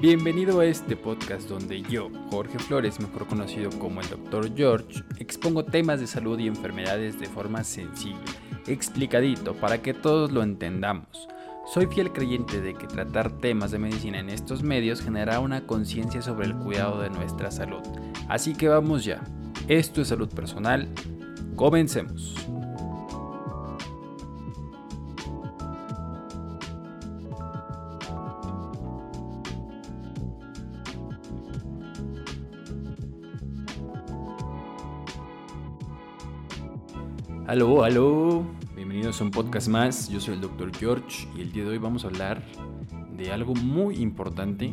Bienvenido a este podcast donde yo, Jorge Flores, mejor conocido como el Dr. George, expongo temas de salud y enfermedades de forma sencilla, explicadito, para que todos lo entendamos. Soy fiel creyente de que tratar temas de medicina en estos medios generará una conciencia sobre el cuidado de nuestra salud. Así que vamos ya. Esto es salud personal. Comencemos. Aló, aló, bienvenidos a un podcast más. Yo soy el Dr. George y el día de hoy vamos a hablar de algo muy importante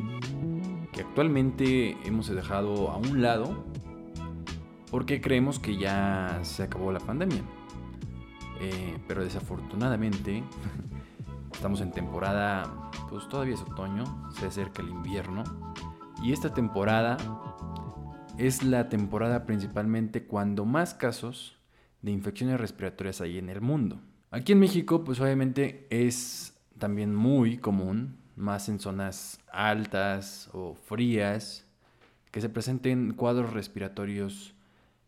que actualmente hemos dejado a un lado porque creemos que ya se acabó la pandemia. Eh, pero desafortunadamente estamos en temporada, pues todavía es otoño, se acerca el invierno y esta temporada es la temporada principalmente cuando más casos de infecciones respiratorias hay en el mundo. Aquí en México, pues obviamente es también muy común, más en zonas altas o frías, que se presenten cuadros respiratorios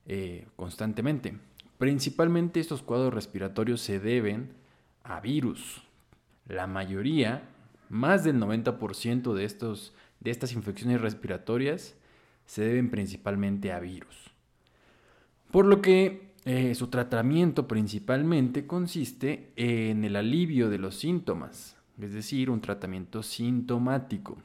eh, constantemente. Principalmente estos cuadros respiratorios se deben a virus. La mayoría, más del 90% de, estos, de estas infecciones respiratorias se deben principalmente a virus. Por lo que eh, su tratamiento principalmente consiste en el alivio de los síntomas, es decir, un tratamiento sintomático,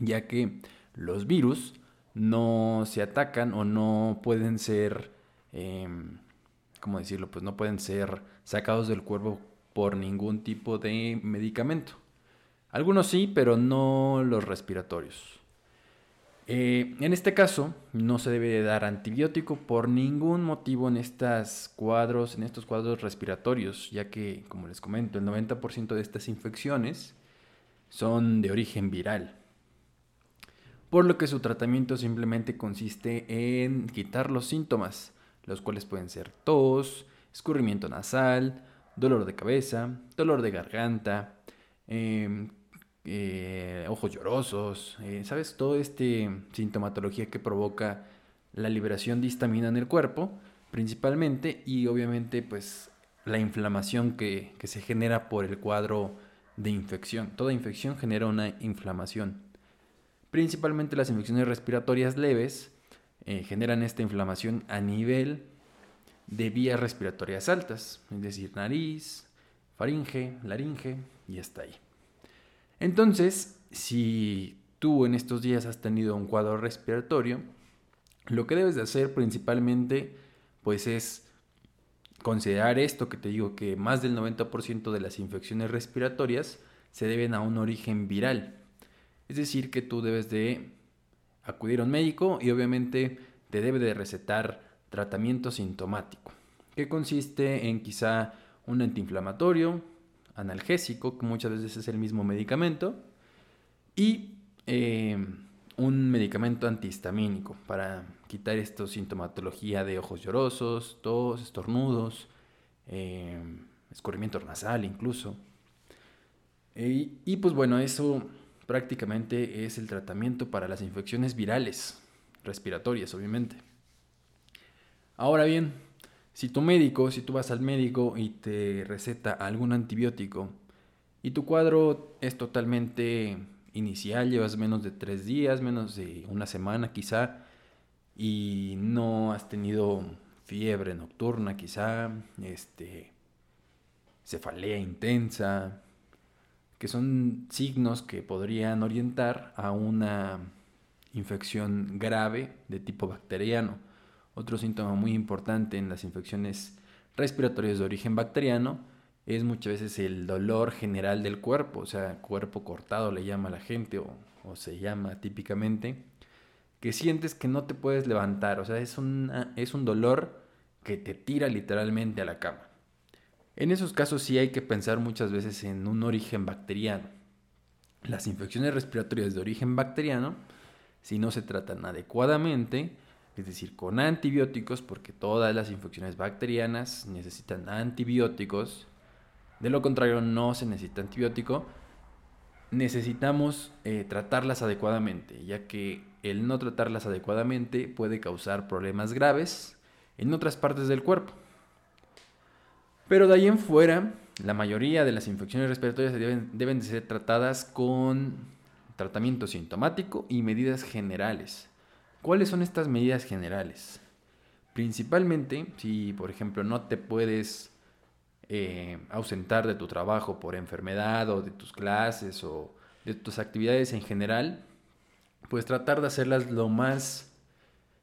ya que los virus no se atacan o no pueden ser, em, ¿cómo decirlo? Pues no pueden ser sacados del cuerpo por ningún tipo de medicamento. Algunos sí, pero no los respiratorios. Eh, en este caso, no se debe dar antibiótico por ningún motivo en estos cuadros, en estos cuadros respiratorios, ya que, como les comento, el 90% de estas infecciones son de origen viral. Por lo que su tratamiento simplemente consiste en quitar los síntomas, los cuales pueden ser tos, escurrimiento nasal, dolor de cabeza, dolor de garganta, eh, eh, ojos llorosos, eh, ¿sabes? Todo este sintomatología que provoca la liberación de histamina en el cuerpo, principalmente, y obviamente pues la inflamación que, se genera por el cuadro de infección. Toda infección genera una inflamación. Principalmente las infecciones respiratorias leves eh, generan esta inflamación a nivel de vías respiratorias altas, es decir, nariz, faringe, laringe y hasta ahí. Entonces, si tú en estos días has tenido un cuadro respiratorio, lo que debes de hacer principalmente pues es considerar esto que te digo que más del 90% de las infecciones respiratorias se deben a un origen viral. Es decir, que tú debes de acudir a un médico y obviamente te debe de recetar tratamiento sintomático, que consiste en quizá un antiinflamatorio, analgésico, que muchas veces es el mismo medicamento, y eh, un medicamento antihistamínico para quitar esta sintomatología de ojos llorosos, tos, estornudos, eh, escurrimiento nasal incluso. y pues bueno, eso prácticamente es el tratamiento para las infecciones virales, respiratorias obviamente. Ahora bien, si tu médico, si tú vas al médico y te receta algún antibiótico y tu cuadro es totalmente inicial, llevas menos de tres días, menos de una semana quizá, y no has tenido fiebre nocturna quizá, este, cefalea intensa, que son signos que podrían orientar a una infección grave de tipo bacteriano otro síntoma muy importante en las infecciones respiratorias de origen bacteriano es muchas veces el dolor general del cuerpo, o sea, cuerpo cortado le llama la gente o, se llama típicamente, que sientes que no te puedes levantar, o sea, es, es un dolor que te tira literalmente a la cama. En esos casos sí hay que pensar muchas veces en un origen bacteriano. Las infecciones respiratorias de origen bacteriano, si no se tratan adecuadamente, es decir, con antibióticos, porque todas las infecciones bacterianas necesitan antibióticos. De lo contrario, no se necesita antibiótico. necesitamos eh, tratarlas adecuadamente, ya que el no tratarlas adecuadamente puede causar problemas graves en otras partes del cuerpo. Pero de ahí en fuera, la mayoría de las infecciones respiratorias deben, deben de ser tratadas con tratamiento sintomático y medidas generales. ¿Cuáles son estas medidas generales? Principalmente si, por ejemplo, no te puedes eh, ausentar de tu trabajo por enfermedad o de tus clases o de tus actividades en general, pues tratar de hacerlas lo más,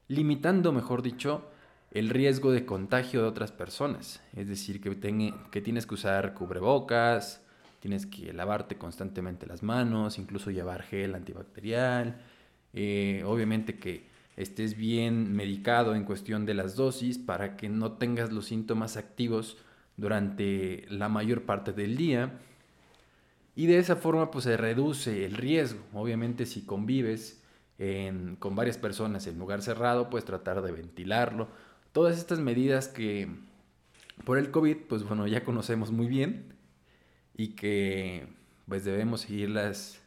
limitando, mejor dicho, el riesgo de contagio de otras personas. Es decir, que, que tienes que usar cubrebocas, tienes que lavarte constantemente las manos, incluso llevar gel antibacterial. Eh, obviamente que estés bien medicado en cuestión de las dosis para que no tengas los síntomas activos durante la mayor parte del día. Y de esa forma pues se reduce el riesgo. Obviamente si convives con varias personas en lugar cerrado, pues tratar de ventilarlo. Todas estas medidas que por el COVID, pues bueno, ya conocemos muy bien y que pues debemos seguirlas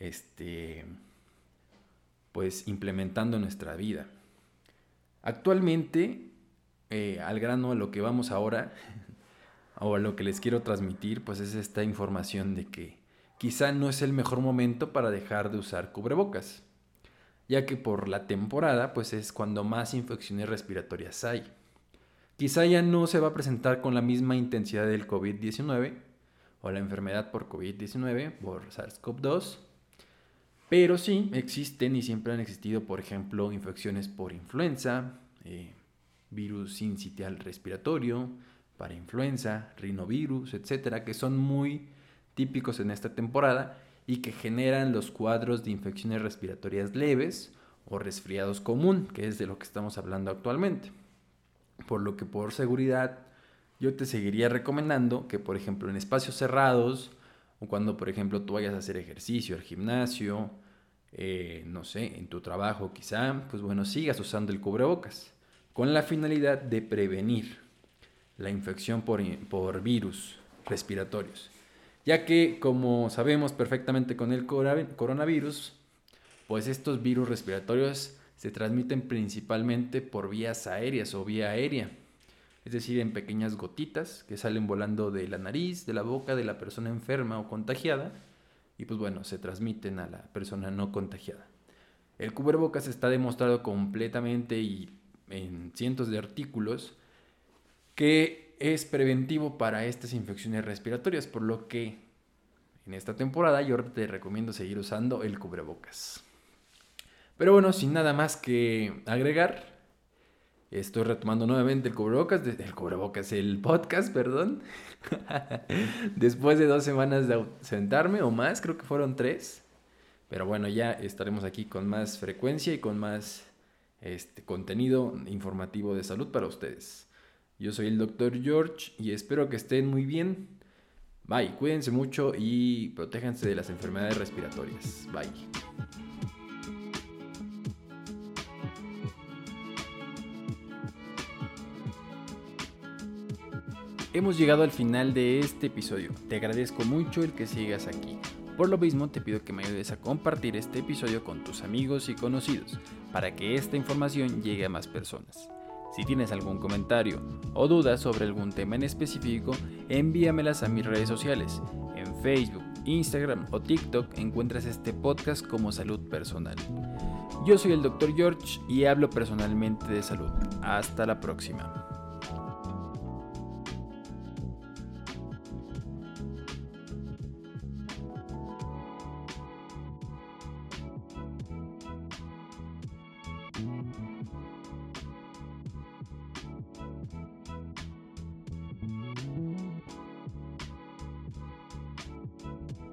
este, pues implementando en nuestra vida. Actualmente, eh, al grano a lo que vamos ahora, o a lo que les quiero transmitir, pues es esta información de que quizá no es el mejor momento para dejar de usar cubrebocas, ya que por la temporada, pues es cuando más infecciones respiratorias hay. Quizá ya no se va a presentar con la misma intensidad del COVID-19, o la enfermedad por COVID-19, por SARS-CoV-2. Pero sí existen y siempre han existido, por ejemplo, infecciones por influenza, eh, virus sincitial respiratorio, para influenza, rinovirus, etcétera, que son muy típicos en esta temporada y que generan los cuadros de infecciones respiratorias leves o resfriados común, que es de lo que estamos hablando actualmente. Por lo que por seguridad yo te seguiría recomendando que, por ejemplo, en espacios cerrados, o cuando, por ejemplo, tú vayas a hacer ejercicio, al gimnasio, eh, no sé, en tu trabajo quizá, pues bueno, sigas usando el cubrebocas, con la finalidad de prevenir la infección por, por virus respiratorios. Ya que, como sabemos perfectamente con el coronavirus, pues estos virus respiratorios se transmiten principalmente por vías aéreas o vía aérea es decir, en pequeñas gotitas que salen volando de la nariz, de la boca de la persona enferma o contagiada, y pues bueno, se transmiten a la persona no contagiada. El cubrebocas está demostrado completamente y en cientos de artículos que es preventivo para estas infecciones respiratorias, por lo que en esta temporada yo te recomiendo seguir usando el cubrebocas. Pero bueno, sin nada más que agregar, Estoy retomando nuevamente el cubrebocas, el cubrebocas, el podcast, perdón. Después de dos semanas de sentarme o más, creo que fueron tres. Pero bueno, ya estaremos aquí con más frecuencia y con más este, contenido informativo de salud para ustedes. Yo soy el doctor George y espero que estén muy bien. Bye, cuídense mucho y protéjanse de las enfermedades respiratorias. Bye. Hemos llegado al final de este episodio. Te agradezco mucho el que sigas aquí. Por lo mismo, te pido que me ayudes a compartir este episodio con tus amigos y conocidos para que esta información llegue a más personas. Si tienes algún comentario o duda sobre algún tema en específico, envíamelas a mis redes sociales. En Facebook, Instagram o TikTok encuentras este podcast como Salud Personal. Yo soy el Dr. George y hablo personalmente de salud. Hasta la próxima.